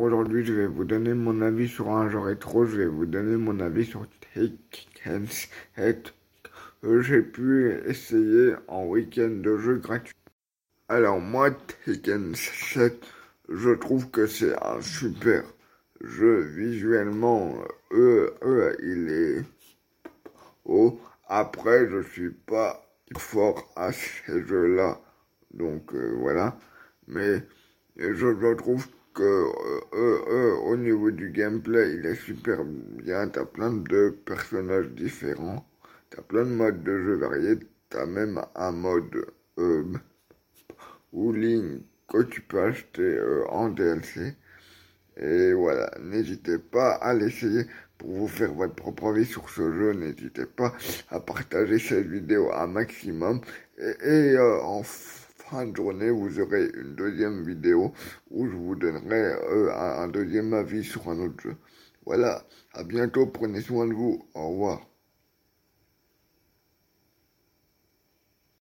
Aujourd'hui, je vais vous donner mon avis sur un jeu rétro. Je vais vous donner mon avis sur Taken 7 que j'ai pu essayer en week-end de jeu gratuit. Alors moi, Taken 7, je trouve que c'est un super jeu visuellement. Euh, euh, il est haut. Après, je suis pas fort à ces jeux-là. Donc euh, voilà. Mais je, je trouve que euh, euh, euh, au niveau du gameplay, il est super bien. T'as plein de personnages différents. T'as plein de modes de jeu variés. T'as même un mode euh, ligne que tu peux acheter en DLC. Et voilà, n'hésitez pas à l'essayer pour vous faire votre propre avis sur ce jeu. N'hésitez pas à partager cette vidéo un maximum. Et, et euh, en fin journée, vous aurez une deuxième vidéo où je vous donnerai euh, un, un deuxième avis sur un autre jeu. Voilà, à bientôt, prenez soin de vous, au revoir.